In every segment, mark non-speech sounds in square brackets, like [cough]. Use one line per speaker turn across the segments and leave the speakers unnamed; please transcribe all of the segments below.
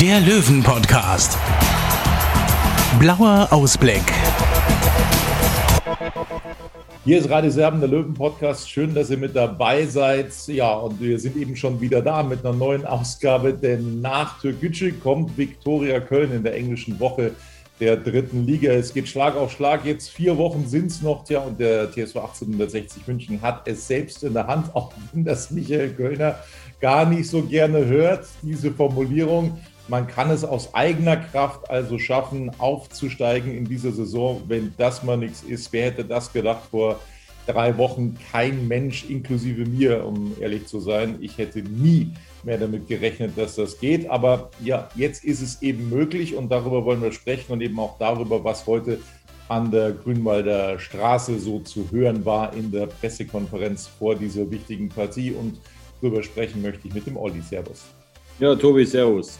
der Löwen-Podcast. Blauer Ausblick.
Hier ist Radio Serben, der Löwen-Podcast. Schön, dass ihr mit dabei seid. Ja, und wir sind eben schon wieder da mit einer neuen Ausgabe, denn nach Türkgücü kommt Viktoria Köln in der englischen Woche der dritten Liga. Es geht Schlag auf Schlag. Jetzt vier Wochen sind es noch, ja, und der TSV 1860 München hat es selbst in der Hand, [laughs] auch wenn das Michael Kölner gar nicht so gerne hört, diese Formulierung. Man kann es aus eigener Kraft also schaffen, aufzusteigen in dieser Saison. Wenn das mal nichts ist, wer hätte das gedacht vor drei Wochen? Kein Mensch, inklusive mir, um ehrlich zu sein. Ich hätte nie mehr damit gerechnet, dass das geht. Aber ja, jetzt ist es eben möglich und darüber wollen wir sprechen und eben auch darüber, was heute an der Grünwalder Straße so zu hören war in der Pressekonferenz vor dieser wichtigen Partie. Und darüber sprechen möchte ich mit dem Olli. Servus.
Ja, Tobi, Servus.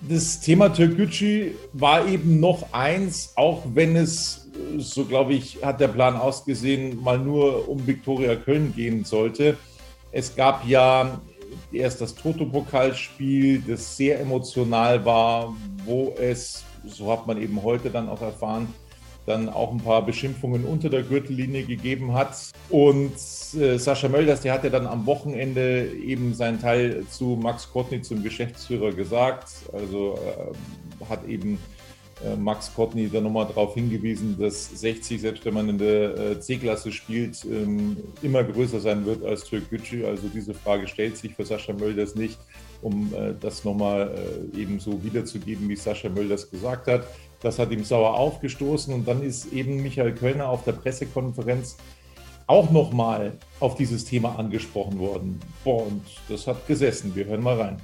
Das Thema Türkgücü war eben noch eins, auch wenn es, so glaube ich, hat der Plan ausgesehen, mal nur um Viktoria Köln gehen sollte. Es gab ja erst das Toto-Pokalspiel, das sehr emotional war, wo es, so hat man eben heute dann auch erfahren, dann auch ein paar Beschimpfungen unter der Gürtellinie gegeben hat. Und äh, Sascha Mölders, der hat ja dann am Wochenende eben seinen Teil zu Max Kotny, zum Geschäftsführer, gesagt. Also äh, hat eben äh, Max Kotny da nochmal darauf hingewiesen, dass 60, selbst wenn man in der äh, C-Klasse spielt, ähm, immer größer sein wird als Türkgücü. Also diese Frage stellt sich für Sascha Mölders nicht, um äh, das nochmal äh, eben so wiederzugeben, wie Sascha Mölders gesagt hat. Das hat ihm sauer aufgestoßen und dann ist eben Michael Kölner auf der Pressekonferenz auch nochmal auf dieses Thema angesprochen worden. Boah, und das hat gesessen. Wir hören mal rein.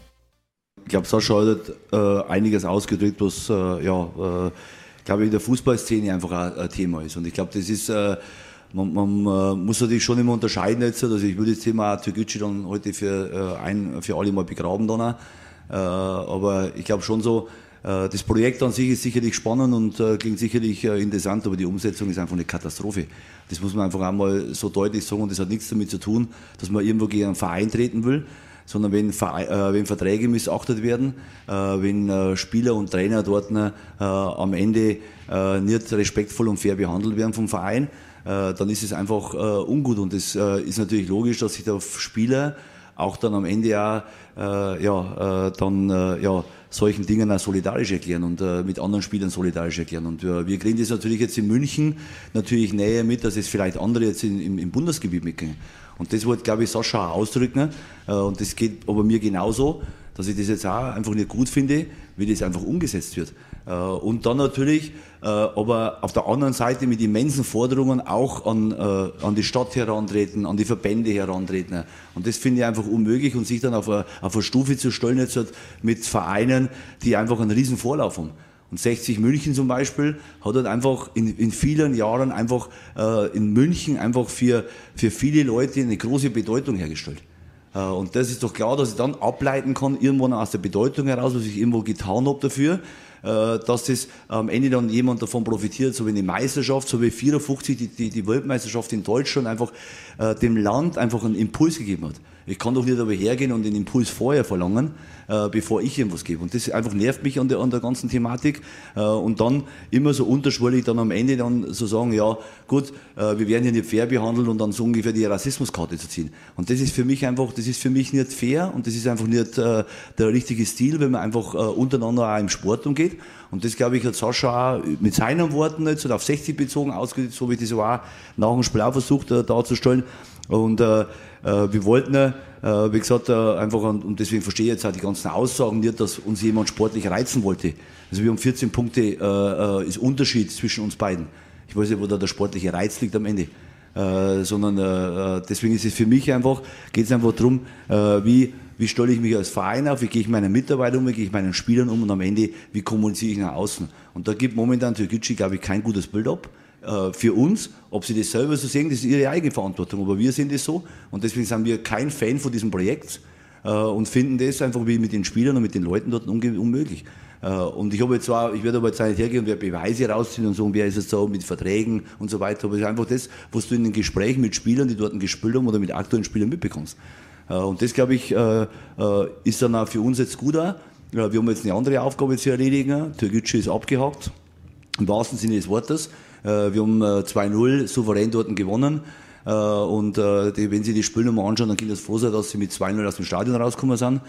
Ich glaube, Sascha hat äh, einiges ausgedrückt, was äh, ja, äh, glaube in der Fußballszene einfach ein, Thema ist. Und ich glaube, das ist, äh, man, man äh, muss natürlich schon immer unterscheiden jetzt. Also ich würde das Thema Türkgücü dann heute für, äh, ein, für alle mal begraben dann auch. aber ich glaube schon so, äh, das Projekt an sich ist sicherlich spannend und äh, klingt sicherlich äh, interessant, aber die Umsetzung ist einfach eine Katastrophe. Das muss man einfach einmal so deutlich sagen und das hat nichts damit zu tun, dass man irgendwo gegen einen Verein treten will, sondern wenn, wenn Verträge missachtet werden, wenn Spieler und Trainer dort am Ende nicht respektvoll und fair behandelt werden vom Verein, dann ist es einfach ungut und es ist natürlich logisch, dass sich der Spieler auch dann am Ende ja, ja dann ja solchen Dingen auch solidarisch erklären und äh, mit anderen Spielern solidarisch erklären. Und äh, wir kriegen das natürlich jetzt in München natürlich näher mit, dass es vielleicht andere jetzt in, im, im Bundesgebiet mitkriegen. Und das wollte, glaube ich, Sascha auch ausdrücken. Äh, und das geht aber mir genauso, dass ich das jetzt auch einfach nicht gut finde, wie das einfach umgesetzt wird. Äh, und dann natürlich, äh, aber auf der anderen Seite mit immensen Forderungen auch an, äh, an die Stadt herantreten, an die Verbände herantreten. Und das finde ich einfach unmöglich und sich dann auf eine, auf eine Stufe zu stellen jetzt halt mit Vereinen, die einfach einen riesen Vorlauf haben. Und 60 München zum Beispiel hat halt einfach in, in vielen Jahren einfach äh, in München einfach für, für viele Leute eine große Bedeutung hergestellt. Äh, und das ist doch klar, dass ich dann ableiten kann, irgendwann aus der Bedeutung heraus, was ich irgendwo getan habe dafür, äh, dass das am Ende dann jemand davon profitiert, so wie eine Meisterschaft, so wie 54 die, die, die Weltmeisterschaft in Deutschland einfach äh, dem Land einfach einen Impuls gegeben hat. Ich kann doch nicht aber hergehen und den Impuls vorher verlangen, äh, bevor ich irgendwas gebe. Und das einfach nervt mich an der, an der ganzen Thematik. Äh, und dann immer so unterschwellig dann am Ende dann so sagen, ja gut, äh, wir werden hier nicht fair behandelt und dann so ungefähr die Rassismuskarte zu ziehen. Und das ist für mich einfach, das ist für mich nicht fair und das ist einfach nicht der richtige Stil, wenn man einfach untereinander auch im Sport umgeht. Und das, glaube ich, hat Sascha auch mit seinen Worten jetzt auf 60 bezogen ausgedrückt, so wie ich das auch nach dem Spiel auch versucht darzustellen. Und äh, wir wollten, äh, wie gesagt, äh, einfach, und deswegen verstehe ich jetzt auch die ganzen Aussagen nicht, dass uns jemand sportlich reizen wollte. Also wir haben 14 Punkte, äh, ist Unterschied zwischen uns beiden. Ich weiß nicht, wo da der sportliche Reiz liegt am Ende. Äh, sondern äh, deswegen ist es für mich einfach, geht es einfach darum, äh, wie, wie stelle ich mich als Verein auf, wie gehe ich meinen Mitarbeitern um, wie gehe ich meinen Spielern um und am Ende, wie kommuniziere ich nach außen. Und da gibt momentan Türkgücü, glaube ich, kein gutes Bild ab. Äh, für uns, ob sie das selber so sehen, das ist ihre eigene Verantwortung, aber wir sind es so und deswegen sind wir kein Fan von diesem Projekt äh, und finden das einfach wie mit den Spielern und mit den Leuten dort unmöglich. Äh, und ich habe jetzt zwar, ich werde aber jetzt nicht hergehen und werde Beweise rausziehen und sagen, wer ist es so mit Verträgen und so weiter, aber es ist einfach das, was du in den Gesprächen mit Spielern, die dort gespielt haben oder mit aktuellen Spielern mitbekommst. Und das, glaube ich, ist dann auch für uns jetzt gut. Wir haben jetzt eine andere Aufgabe zu erledigen. Türkgücü ist abgehakt, im wahrsten Sinne des Wortes. Wir haben 2-0 souverän dort gewonnen. Und wenn Sie die nochmal anschauen, dann kann das froh sein, dass Sie mit 2-0 aus dem Stadion rausgekommen sind.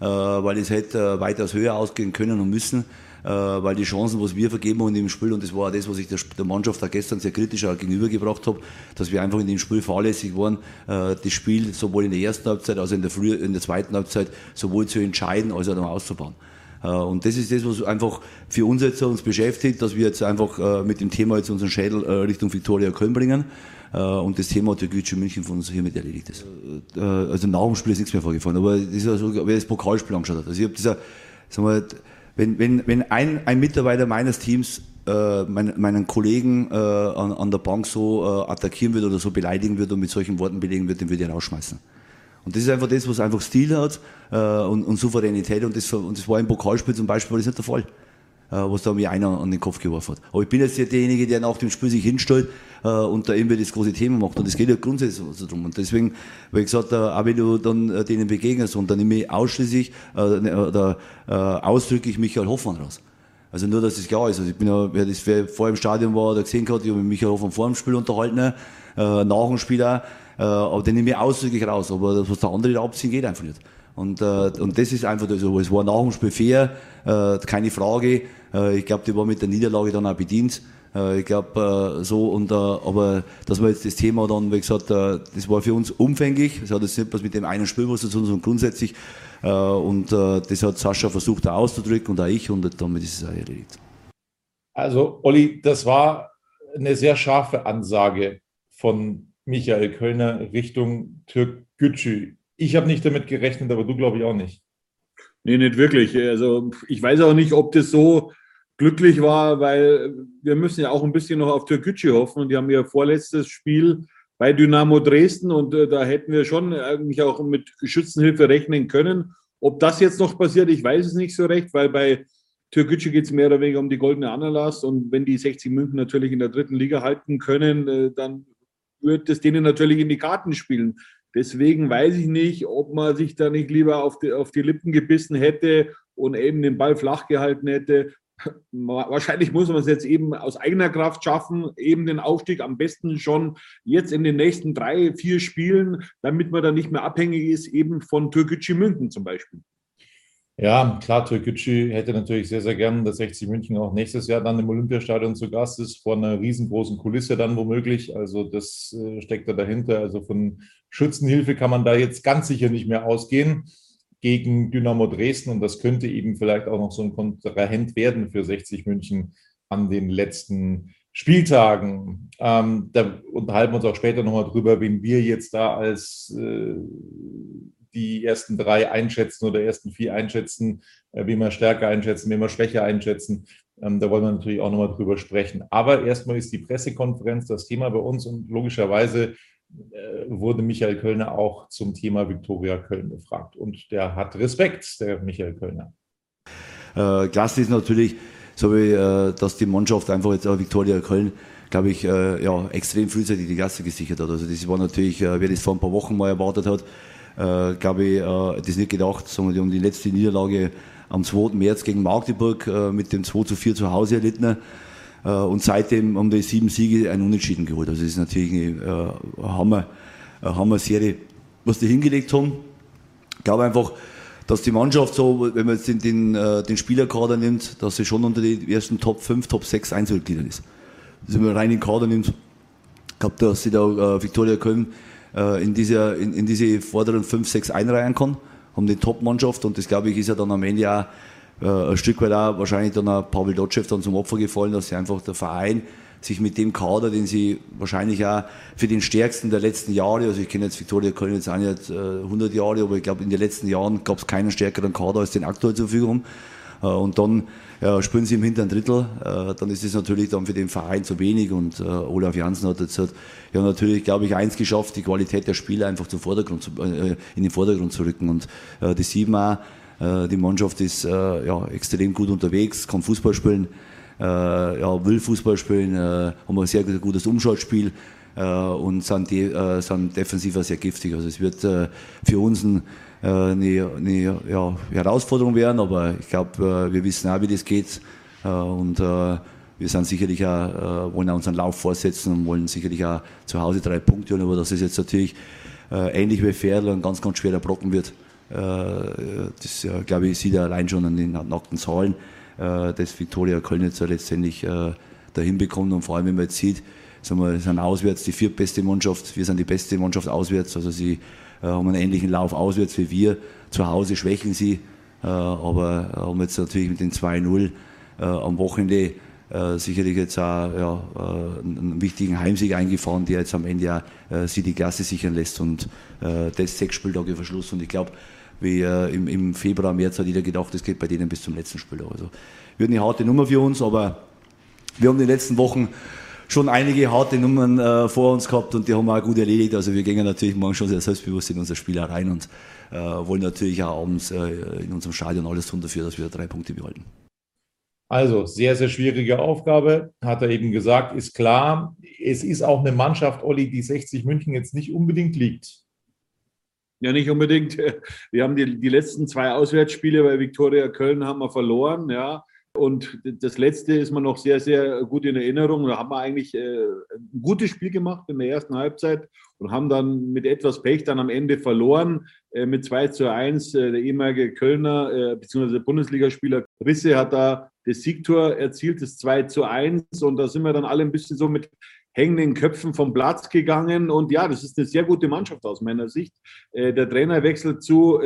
Äh, weil es hätte äh, weitaus höher ausgehen können und müssen, äh, weil die Chancen, was wir vergeben haben in dem Spiel, und das war auch das, was ich der Mannschaft auch gestern sehr kritisch gegenübergebracht habe, dass wir einfach in dem Spiel fahrlässig waren, das Spiel sowohl in der ersten Halbzeit als auch in der, früh, in der zweiten Halbzeit sowohl zu entscheiden als auch dann auszubauen. Und das ist das, was einfach für uns jetzt uns beschäftigt, dass wir jetzt einfach mit dem Thema jetzt unseren Schädel Richtung Viktoria Köln bringen. Äh, und das Thema der Gütsche München von uns hiermit erledigt ist. Äh, also nach dem Spiel ist nichts mehr vorgefallen, aber das ist also, wer das Pokalspiel angeschaut hat. Also ich habe dieser, sagen wir, wenn, wenn, wenn ein, ein Mitarbeiter meines Teams äh, meinen, Kollegen äh, an, an der Bank so äh, attackieren wird oder so beleidigen wird und mit solchen Worten belegen wird, den würde ich rausschmeißen. Und das ist einfach das, was einfach Stil hat äh, und, und Souveränität und das, und das war im Pokalspiel zum Beispiel war das nicht der Fall. Äh, was da mir einer an den Kopf geworfen hat. Aber ich bin jetzt derjenige, der nach dem Spiel sich hinstellt äh, und da irgendwie das große Thema macht. Und es geht ja grundsätzlich so drum. Und deswegen, ich gesagt, habe, auch wenn du dann äh, denen begegnest und dann nehme ich ausschließlich ne, oder ausdrücklich Michael Hoffmann raus. Also nur, dass es klar ist. Also ich bin ja, wer das wer vor im Stadion war oder gesehen hat, ich habe mich Michael Hoffmann vor dem Spiel unterhalten, äh, nach dem Spiel auch, äh, aber den nehme ich ausdrücklich raus. Aber das, was der andere da abziehen, geht einfach nicht. Und, äh, und das ist einfach so. Es war nach dem Spiel fair, äh, keine Frage. Äh, ich glaube, die war mit der Niederlage dann auch bedient. Äh, ich glaube, äh, so, und, aber dass wir jetzt das Thema dann, wie gesagt, das war für uns umfänglich. Es hat jetzt nicht was mit dem einen Spiel was zu tun, sondern grundsätzlich. Und das hat Sascha versucht da auszudrücken und auch ich und damit ist es auch erledigt.
Also, Olli, das war eine sehr scharfe Ansage von Michael Kölner Richtung Türk Gücü. Ich habe nicht damit gerechnet, aber du glaube ich auch nicht.
Nee, nicht wirklich. Also ich weiß auch nicht, ob das so glücklich war, weil wir müssen ja auch ein bisschen noch auf Türkgücü hoffen. Und die haben ja vorletztes Spiel bei Dynamo Dresden und äh, da hätten wir schon eigentlich auch mit Schützenhilfe rechnen können. Ob das jetzt noch passiert, ich weiß es nicht so recht, weil bei Türkgücü geht es mehr oder weniger um die goldene Ananas und wenn die 60 München natürlich in der dritten Liga halten können, äh, dann wird es denen natürlich in die Karten spielen. Deswegen weiß ich nicht, ob man sich da nicht lieber auf die, auf die Lippen gebissen hätte und eben den Ball flach gehalten hätte. Wahrscheinlich muss man es jetzt eben aus eigener Kraft schaffen, eben den Aufstieg am besten schon jetzt in den nächsten drei, vier Spielen, damit man dann nicht mehr abhängig ist, eben von Türkgücü München zum Beispiel.
Ja, klar, Türkgücü hätte natürlich sehr, sehr gern, dass 60 München auch nächstes Jahr dann im Olympiastadion zu Gast ist, vor einer riesengroßen Kulisse dann womöglich. Also das äh, steckt da dahinter. Also von Schützenhilfe kann man da jetzt ganz sicher nicht mehr ausgehen gegen Dynamo Dresden. Und das könnte eben vielleicht auch noch so ein Kontrahent werden für 60 München an den letzten Spieltagen. Ähm, da unterhalten wir uns auch später nochmal drüber, wen wir jetzt da als äh, die ersten drei einschätzen oder ersten vier einschätzen, äh, wie wir stärker einschätzen, wie wir schwächer einschätzen. Ähm, da wollen wir natürlich auch nochmal drüber sprechen. Aber erstmal ist die Pressekonferenz das Thema bei uns und logischerweise äh, wurde Michael Kölner auch zum Thema Viktoria Köln befragt. Und der hat Respekt, der Michael Kölner.
Äh, klasse ist natürlich, so wie, äh, dass die Mannschaft einfach jetzt auch Viktoria Köln, glaube ich, äh, ja, extrem frühzeitig die Klasse gesichert hat. Also das war natürlich, äh, wer das vor ein paar Wochen mal erwartet hat, äh, glaube ich, äh, das nicht gedacht, sondern die haben die letzte Niederlage am 2. März gegen Magdeburg äh, mit dem 2 zu 4 zu Hause erlitten. Äh, und seitdem haben die sieben Siege ein Unentschieden geholt. Also das ist natürlich eine äh, Hammer, eine Hammer-Serie, was die hingelegt haben. Ich glaube einfach, dass die Mannschaft so, wenn man jetzt den, den, äh, den Spielerkader nimmt, dass sie schon unter die ersten Top 5, Top 6 Einzelgliedern ist. Also wenn man rein den Kader nimmt, ich glaube, dass sie da äh, Viktoria Köln äh, in, dieser, in, in diese vorderen 5, 6 einreihen kann, haben die Top-Mannschaft und das glaube ich ist ja dann am Ende auch äh, ein Stück weit auch wahrscheinlich dann auch Pavel Dotschew dann zum Opfer gefallen, dass sie einfach der Verein sich mit dem Kader, den sie wahrscheinlich auch für den stärksten der letzten Jahre, also ich kenne jetzt Viktoria Köln jetzt auch nicht äh, 100 Jahre, aber ich glaube in den letzten Jahren gab es keinen stärkeren Kader als den aktuell zur Verfügung haben. Äh, und dann ja, spielen sie im hinteren Drittel, äh, dann ist es natürlich dann für den Verein zu wenig und äh, Olaf Janssen hat jetzt ja natürlich, glaube ich, eins geschafft, die Qualität der Spieler einfach zum Vordergrund zu, äh, in den Vordergrund zu rücken und äh, das sieht man äh, die Mannschaft ist äh, ja, extrem gut unterwegs, kann Fußball spielen, äh, ja, will Fußball spielen, äh, haben ein sehr gutes Umschaltspiel äh, und sind, de äh, sind defensiver sehr giftig. Also es wird äh, für uns ein, äh, eine, eine ja, Herausforderung werden, aber ich glaube, äh, wir wissen auch, wie das geht äh, und äh, wir sind sicherlich auch, äh, wollen auch unseren Lauf fortsetzen und wollen sicherlich auch zu Hause drei Punkte holen, aber das ist jetzt natürlich äh, ähnlich wie Ferl ein ganz, ganz schwerer Brocken wird. Äh, das, äh, glaube ich, sieht er allein schon an den nackten Zahlen äh, das Viktoria Köln jetzt letztendlich äh, dahin bekommt. Und vor allem, wenn man jetzt sieht, sagen wir, sind auswärts die viertbeste Mannschaft, wir sind die beste Mannschaft auswärts, also sie äh, haben einen ähnlichen Lauf auswärts wie wir. Zu Hause schwächen sie, äh, aber haben jetzt natürlich mit den 2-0 äh, am Wochenende äh, sicherlich jetzt auch ja, äh, einen wichtigen Heimsieg eingefahren, der jetzt am Ende äh, sie die Klasse sichern lässt und äh, das sechs Spieltage Verschluss und ich glaube, wie äh, im, im, Februar, März hat jeder gedacht, das geht bei denen bis zum letzten Spiel. Also wird eine harte Nummer für uns, aber wir haben in den letzten Wochen schon einige harte Nummern äh, vor uns gehabt und die haben wir auch gut erledigt. Also wir gehen natürlich morgen schon sehr selbstbewusst in unser Spiel rein und äh, wollen natürlich auch abends äh, in unserem Stadion alles tun dafür, dass wir drei Punkte behalten.
Also sehr, sehr schwierige Aufgabe, hat er eben gesagt, ist klar. Es ist auch eine Mannschaft, Olli, die 60 München jetzt nicht unbedingt liegt.
Ja, nicht unbedingt. [laughs] Wir haben die, die letzten zwei Auswärtsspiele bei Viktoria Köln haben wir verloren, ja. Und das letzte ist mir noch sehr, sehr gut in Erinnerung. Da haben wir eigentlich äh, ein gutes Spiel gemacht in der ersten Halbzeit und haben dann mit etwas Pech dann am Ende verloren äh, mit 2 zu 1. Äh, der ehemalige Kölner bzw. Bundesligaspieler Risse hat da das Siegtor erzielt, das 2 zu 1. Und da sind wir dann alle ein bisschen so mit hängenden Köpfen vom Platz gegangen. Und ja, das ist eine sehr gute Mannschaft aus meiner Sicht. Der Trainerwechsel zu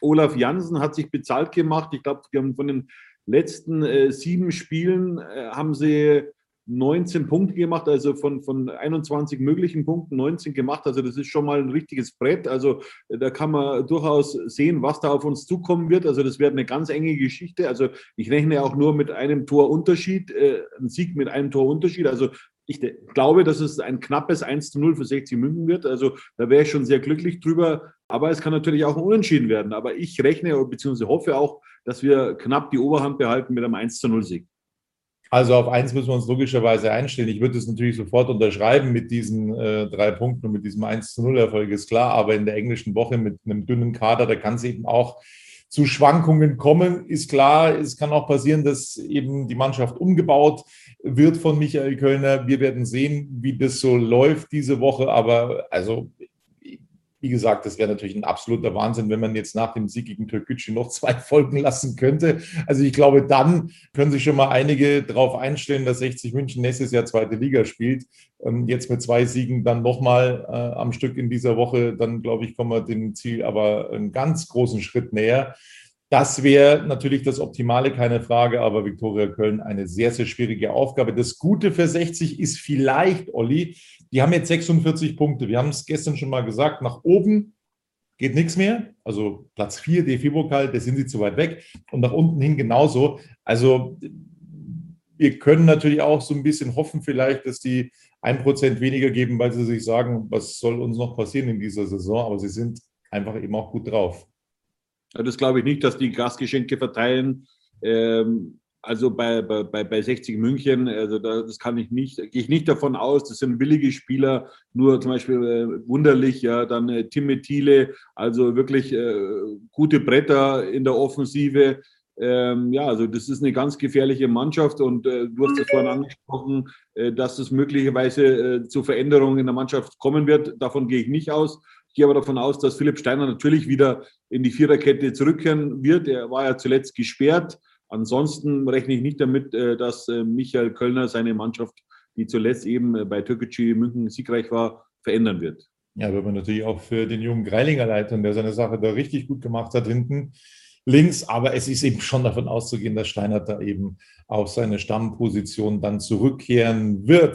Olaf Jansen hat sich bezahlt gemacht. Ich glaube, die haben von den letzten äh, sieben Spielen äh, haben sie 19 Punkte gemacht, also von, von 21 möglichen Punkten 19 gemacht. Also das ist schon mal ein richtiges Brett. Also äh, da kann man durchaus sehen, was da auf uns zukommen wird. Also das wird eine ganz enge Geschichte. Also ich rechne auch nur mit einem Torunterschied, äh, ein Sieg mit einem Torunterschied. Also ich glaube, dass es ein knappes 1 zu 0 für 60 München wird. Also da wäre ich schon sehr glücklich drüber. Aber es kann natürlich auch ein Unentschieden werden. Aber ich rechne bzw. hoffe auch, dass wir knapp die Oberhand behalten mit einem 1 zu 0 Sieg.
Also auf eins müssen wir uns logischerweise einstellen. Ich würde es natürlich sofort unterschreiben mit diesen äh, drei Punkten und mit diesem 1 zu 0 Erfolg, ist klar. Aber in der englischen Woche mit einem dünnen Kader, da kann es eben auch zu Schwankungen kommen, ist klar. Es kann auch passieren, dass eben die Mannschaft umgebaut wird von Michael Kölner. Wir werden sehen, wie das so läuft diese Woche. Aber also wie gesagt, das wäre natürlich ein absoluter Wahnsinn, wenn man jetzt nach dem Sieg gegen Türkgücü noch [laughs] zwei Folgen lassen könnte. Also ich glaube, dann können sich schon mal einige darauf einstellen, dass 60 München nächstes Jahr zweite Liga spielt. Ähm, jetzt mit zwei Siegen dann nochmal äh, am Stück in dieser Woche, dann glaube ich, kommen wir dem Ziel aber einen ganz großen Schritt näher. Das wäre natürlich das Optimale, keine Frage, aber Viktoria Köln eine sehr, sehr schwierige Aufgabe. Das Gute für 60 ist vielleicht, Olli, die haben jetzt 46 Punkte. Wir haben es gestern schon mal gesagt, nach oben geht nichts mehr. Also Platz 4, DFB-Pokal, da sind sie zu weit weg. Und nach unten hin genauso. Also wir können natürlich auch so ein bisschen hoffen, vielleicht, dass die ein Prozent weniger geben, weil sie sich sagen, was soll uns noch passieren in dieser Saison. Aber sie sind einfach eben auch gut drauf.
Das glaube ich nicht, dass die Gastgeschenke verteilen. Ähm, also bei, bei, bei 60 München, also da, das kann ich nicht, gehe ich nicht davon aus, das sind billige Spieler, nur zum Beispiel äh, wunderlich, ja, dann äh, Tim Thiele, also wirklich äh, gute Bretter in der Offensive. Ähm, ja, also das ist eine ganz gefährliche Mannschaft und äh, du hast es vorhin angesprochen, äh, dass es möglicherweise äh, zu Veränderungen in der Mannschaft kommen wird. Davon gehe ich nicht aus. Ich gehe aber davon aus, dass Philipp Steiner natürlich wieder in die Viererkette zurückkehren wird. Er war ja zuletzt gesperrt. Ansonsten rechne ich nicht damit, äh, dass äh, Michael Kölner seine Mannschaft, die zuletzt eben äh, bei Türkgücü München siegreich war, verändern wird.
Ja, wird man natürlich auch für den jungen Greilinger leiten, der seine Sache da richtig gut gemacht hat hinten. links. Aber es ist eben schon davon auszugehen, dass Steinert da eben auf seine Stammposition dann zurückkehren wird.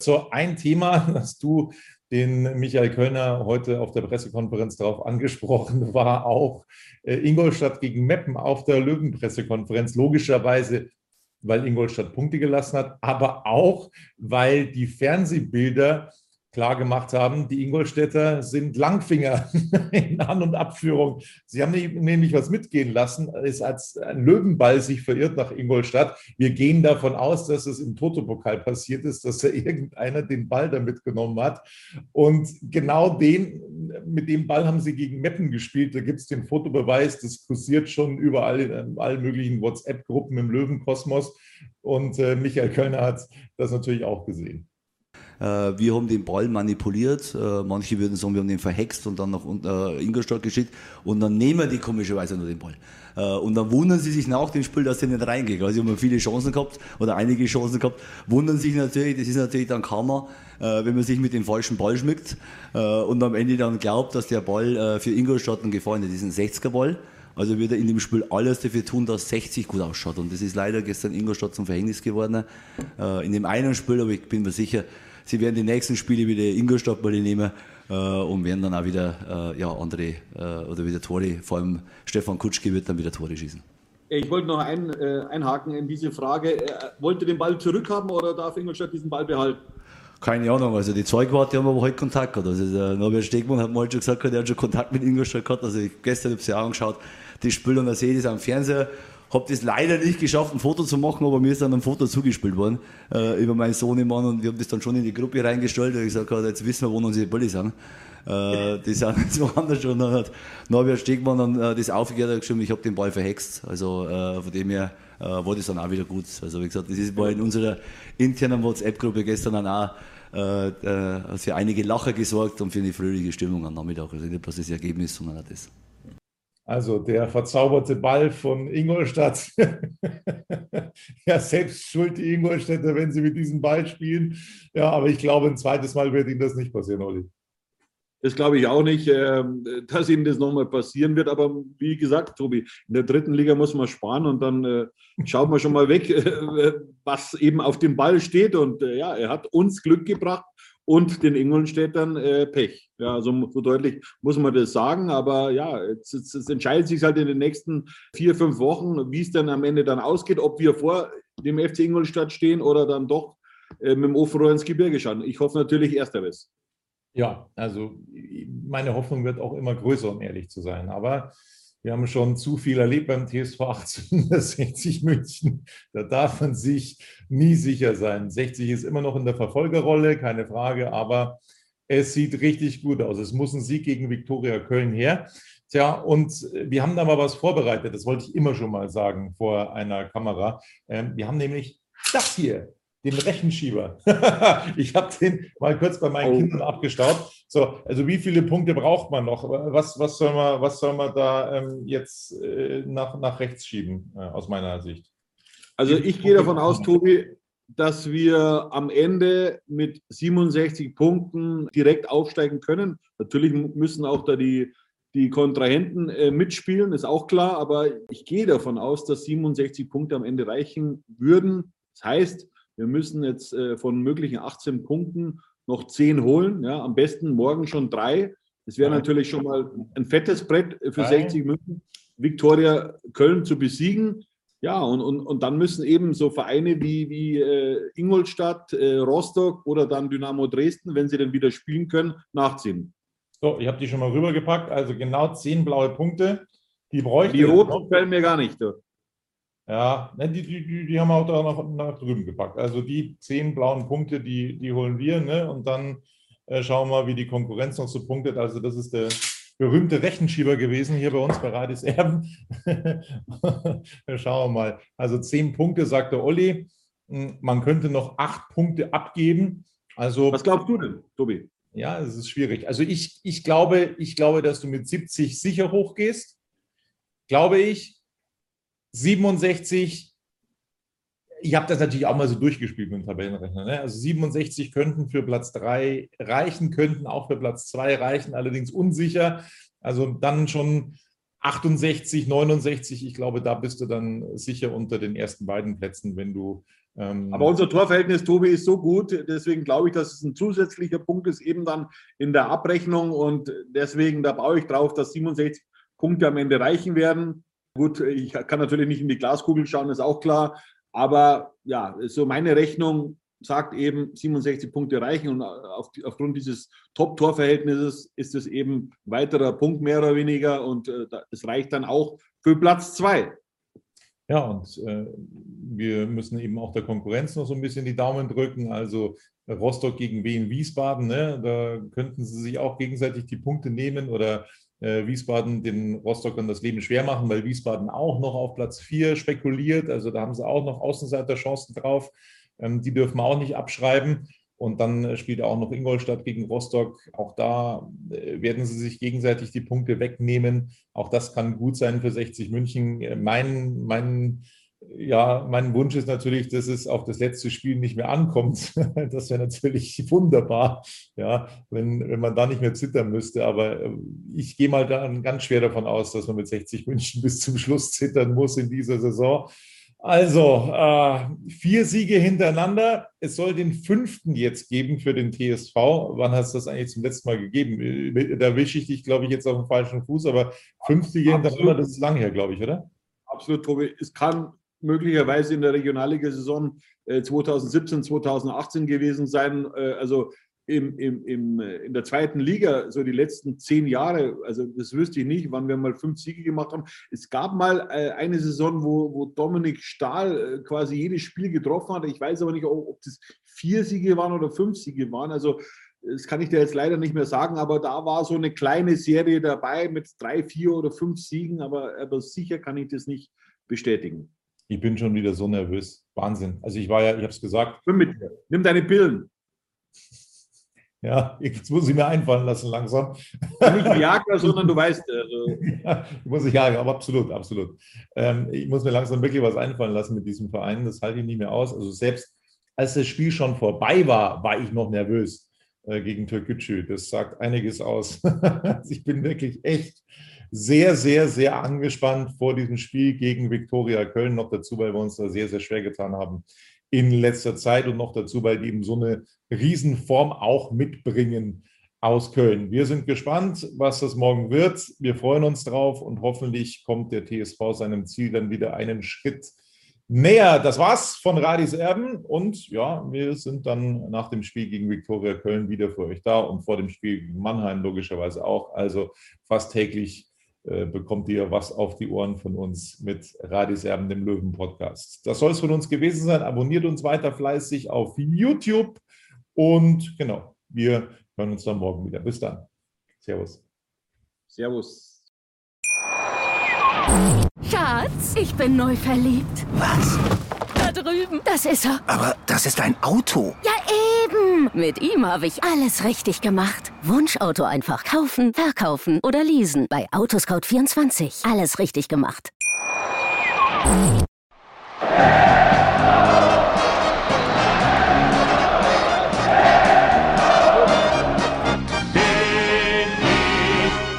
So, ein Thema, [laughs] das du den Michael Kölner heute auf der Pressekonferenz darauf angesprochen, [laughs] war auch äh, Ingolstadt gegen Meppen auf der Löwenpressekonferenz. Logischerweise, weil Ingolstadt Punkte gelassen hat, aber auch, weil die Fernsehbilder klar gemacht haben, die Ingolstädter sind Langfinger [laughs] in An- und Abführung. Sie haben nämlich was mitgehen lassen, ist als ein Löwenball sich verirrt nach Ingolstadt. Wir gehen davon aus, dass es im Toto-Pokal passiert ist, dass da [laughs] irgendeiner den Ball da mitgenommen hat. Und genau den, mit dem Ball haben sie gegen Meppen gespielt. Da gibt es den Fotobeweis, das kursiert schon überall in allen möglichen WhatsApp-Gruppen im Löwenkosmos. Und äh, Michael Kölner hat das natürlich auch gesehen.
Äh, wir haben den Ball manipuliert. Äh, manche würden sagen, wir haben den verhext und dann nach äh, Ingolstadt geschickt. Und dann nehmen die komischerweise nur den Ball. Und dann wundern sie sich nach dem Spiel, dass der nicht reingeht. Also, sie haben viele Chancen gehabt oder einige Chancen gehabt. Wundern sich natürlich, das ist natürlich dann Karma, wenn man sich mit dem falschen Ball schmückt und am Ende dann glaubt, dass der Ball für Ingolstadt ein gefallen ist. Das ist ein 60er-Ball. Also wird er in dem Spiel alles dafür tun, dass 60 gut ausschaut. Und das ist leider gestern Ingolstadt zum Verhängnis geworden. In dem einen Spiel, aber ich bin mir sicher, sie werden die nächsten Spiele wieder Ingolstadt mal nehmen äh, und werden dann auch wieder äh, ja, andere äh, oder wieder Tore, vor allem Stefan Kutschke wird dann wieder Tore schießen.
Ich wollte noch ein, äh, einhaken in diese Frage. Äh, wollte den Ball zurückhaben oder darf Ingolstadt diesen Ball behalten?
Keine Ahnung, also die Zeugwarte haben aber heute Kontakt gehabt. Also der Norbert Stegmann hat mal schon gesagt, er hat schon Kontakt mit Ingolstadt gehabt. Also ich, gestern habe ich auch angeschaut, sehe ich das am Fernseher habe das leider nicht geschafft, ein Foto zu machen, aber mir ist dann ein Foto zugespielt worden äh, über meinen Sohnemann und wir haben das dann schon in die Gruppe reingestellt. Und ich gesagt, jetzt wissen wir, wo unsere Bälle sind. Äh, die sind jetzt [laughs] woanders schon. Dann hat Norbert Stegmann dann äh, das aufgehört und geschrieben, ich habe den Ball verhext. Also äh, von dem her äh, war das dann auch wieder gut. Also wie gesagt, das ist war in unserer internen WhatsApp-Gruppe gestern dann auch äh, äh, für einige Lacher gesorgt und für eine fröhliche Stimmung am Nachmittag. Also nicht bloß das Ergebnis, sondern auch das.
Also der verzauberte Ball von Ingolstadt. [laughs] ja, selbst schuld die Ingolstädter, wenn sie mit diesem Ball spielen. Ja, aber ich glaube, ein zweites Mal wird ihnen das nicht passieren, Olli.
Das glaube ich auch nicht, ähm, dass ihnen das nochmal passieren wird. Aber wie gesagt, Tobi, in der dritten Liga muss man sparen und dann äh, schaut man schon mal weg, [laughs] äh, was eben auf dem Ball steht. Und äh, ja, er hat uns Glück gebracht und den Ingolstädtern äh, Pech. Ja, so, so, deutlich muss man das sagen. Aber ja, jetzt, jetzt, jetzt, entscheidet sich halt in den nächsten vier, fünf Wochen, wie es dann am Ende dann ausgeht, ob wir vor dem FC Ingolstadt stehen oder dann doch äh, mit dem Ofenrohr ins Gebirge schauen. Ich hoffe natürlich Ersteres.
Ja, also meine Hoffnung wird auch immer größer, um ehrlich zu sein. Aber wir haben schon zu viel erlebt beim TSV 1860 [laughs] München. Da darf man sich nie sicher sein. 60 ist immer noch in der Verfolgerrolle, keine Frage, aber es sieht richtig gut aus. Es muss ein Sieg gegen Viktoria Köln her. Tja, und wir haben da mal was vorbereitet. Das wollte ich immer schon mal sagen vor einer Kamera. Ähm, wir haben nämlich das hier den Rechenschieber. [laughs] ich habe den mal kurz bei meinen oh. Kindern abgestaubt. So, also wie viele Punkte braucht man noch? Was, was, soll, man, was soll man da ähm, jetzt äh, nach, nach rechts schieben, äh, aus meiner Sicht?
Also ich gehe davon aus, Tobi, dass wir am Ende mit 67 Punkten direkt aufsteigen können. Natürlich müssen auch da die, die Kontrahenten äh, mitspielen, ist auch klar, aber ich gehe davon aus, dass 67 Punkte am Ende reichen würden. Das heißt, wir müssen jetzt äh, von möglichen 18 Punkten noch 10 holen. Ja, am besten morgen schon drei. Das wäre natürlich schon mal ein fettes Brett für 60 München, Viktoria Köln zu besiegen. Ja, und, und, und dann müssen eben so Vereine wie, wie äh, Ingolstadt, äh, Rostock oder dann Dynamo Dresden, wenn sie dann wieder spielen können, nachziehen.
So, ich habe die schon mal rübergepackt. Also genau zehn blaue Punkte. Die bräuchte
Die roten gefallen mir gar nicht. Du.
Ja, ne, die, die, die, haben wir auch da nach, nach drüben gepackt. Also die zehn blauen Punkte, die, die holen wir. Ne? Und dann äh, schauen wir mal, wie die Konkurrenz noch so punktet. Also das ist der berühmte Rechenschieber gewesen hier bei uns bei Radis Erben. [laughs] schauen wir mal. Also zehn Punkte, sagt der Olli. Hm, Man könnte noch acht Punkte abgeben. Also
Was glaubst du denn, Tobi?
ja, es ist schwierig. Also ich, ich, glaube, ich glaube, dass du mit 70 sicher hochgehst. Glaube ich. 67, ich habe das natürlich auch mal so durchgespielt mit dem Tabellenrechner. Ne? Also 67 könnten für Platz 3 reichen, könnten auch für Platz 2 reichen, allerdings unsicher. Also dann schon 68, 69, ich glaube, da bist du dann sicher unter den ersten beiden Plätzen, wenn du ähm,
Aber unser Torverhältnis, Tobi, ist so gut. Deswegen glaube ich, dass es ein zusätzlicher Punkt ist, eben dann in der Abrechnung. Und deswegen, da baue ich drauf, dass 67 Punkte am Ende reichen werden. Gut, ich kann natürlich nicht in die Glaskugel schauen, ist auch klar. Aber ja, so meine Rechnung sagt eben, 67 Punkte reichen. Und auf, aufgrund dieses Top-Torverhältnisses ist es eben weiterer Punkt mehr oder weniger. Und äh, es reicht dann auch für Platz zwei.
Ja, und äh, wir müssen eben auch der Konkurrenz noch so ein bisschen die Daumen drücken. Also Rostock gegen Wien Wiesbaden, ne? da könnten sie sich auch gegenseitig die Punkte nehmen oder Wiesbaden den Rostockern das Leben schwer machen, weil Wiesbaden auch noch auf Platz 4 spekuliert. Also da haben sie auch noch Außenseiterchancen drauf. Ähm, die dürfen wir auch nicht abschreiben. Und dann äh, spielt auch noch Ingolstadt gegen Rostock. Auch da äh, werden sie sich gegenseitig die Punkte wegnehmen. Auch das kann gut sein für 60 München. Äh, mein, mein, ja, mein Wunsch ist natürlich, dass es auf das letzte Spiel nicht mehr ankommt. [laughs] Das wäre natürlich wunderbar, ja, wenn, wenn man da nicht mehr zittern müsste. Aber ich gehe mal dann ganz schwer davon aus, dass man mit 60 München [laughs] bis zum Schluss zittern muss in dieser Saison. Also, äh, vier Siege hintereinander. Es soll den fünften jetzt geben für den TSV. Wann hast du das eigentlich zum letzten Mal gegeben? Da wische ich dich, glaube ich, jetzt auf dem falschen Fuß, aber fünf Siege hintereinander, das ist lang her, glaube ich, oder?
Absolut, Tobi. Es kann möglicherweise in der Regionalliga-Saison äh, 2017, 2018 gewesen sein. Äh, also im, im, im, äh, in der zweiten Liga, so die letzten zehn Jahre, also das wüsste ich nicht, wann wir mal fünf Siege gemacht haben. Es gab mal äh, eine Saison, wo, wo Dominik Stahl äh, quasi jedes Spiel getroffen hat. Ich weiß aber nicht, ob das vier Siege waren oder fünf Siege waren. Also das kann ich dir jetzt leider nicht mehr sagen, aber da war so eine kleine Serie dabei mit drei, vier oder fünf Siegen, aber, aber sicher kann ich das nicht bestätigen.
Ich bin schon wieder so nervös. Wahnsinn. Also ich war ja, ich habe es gesagt.
Nimm mit dir. Nimm deine Pillen.
Ja, jetzt muss ich mir einfallen lassen langsam.
Nicht Viagra, sondern du weißt. Also, [laughs]
Ja, muss ich ja, aber absolut, absolut. Ähm, ich muss mir langsam wirklich was einfallen lassen mit diesem Verein. Das halte ich nicht mehr aus. Also selbst als das Spiel schon vorbei war, war ich noch nervös äh, gegen Türkgücü. Das sagt einiges aus. [laughs] Also ich bin wirklich echt sehr, sehr, sehr angespannt vor diesem Spiel gegen Viktoria Köln. Noch dazu, weil wir uns da sehr, sehr schwer getan haben in letzter Zeit und noch dazu, weil die eben so eine Riesenform auch mitbringen aus Köln. Wir sind gespannt, was das morgen wird. Wir freuen uns drauf und hoffentlich kommt der TSV seinem Ziel dann wieder einen Schritt näher. Das war's von Radis Erben und ja, wir sind dann nach dem Spiel gegen Viktoria Köln wieder für euch da und vor dem Spiel gegen Mannheim logischerweise auch. Also fast täglich bekommt ihr was auf die Ohren von uns mit Radis Erben, dem Löwen-Podcast. Das soll es von uns gewesen sein. Abonniert uns weiter fleißig auf YouTube und genau, wir hören uns dann morgen wieder. Bis dann. Servus.
Servus.
Schatz, ich bin neu verliebt.
Was?
Da drüben. Das ist er.
Aber das ist ein Auto.
Ja, eben. Mit ihm habe ich alles richtig gemacht. Wunschauto einfach kaufen, verkaufen oder leasen. Bei Autoscout24. Alles richtig gemacht.
Bin ich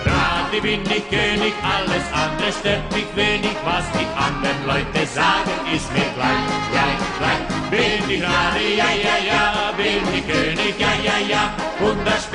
Radi, bin ich König, alles andere stört mich wenig, was die anderen Leute sagen, ist mir gleich, gleich, gleich. Bin ich Radi,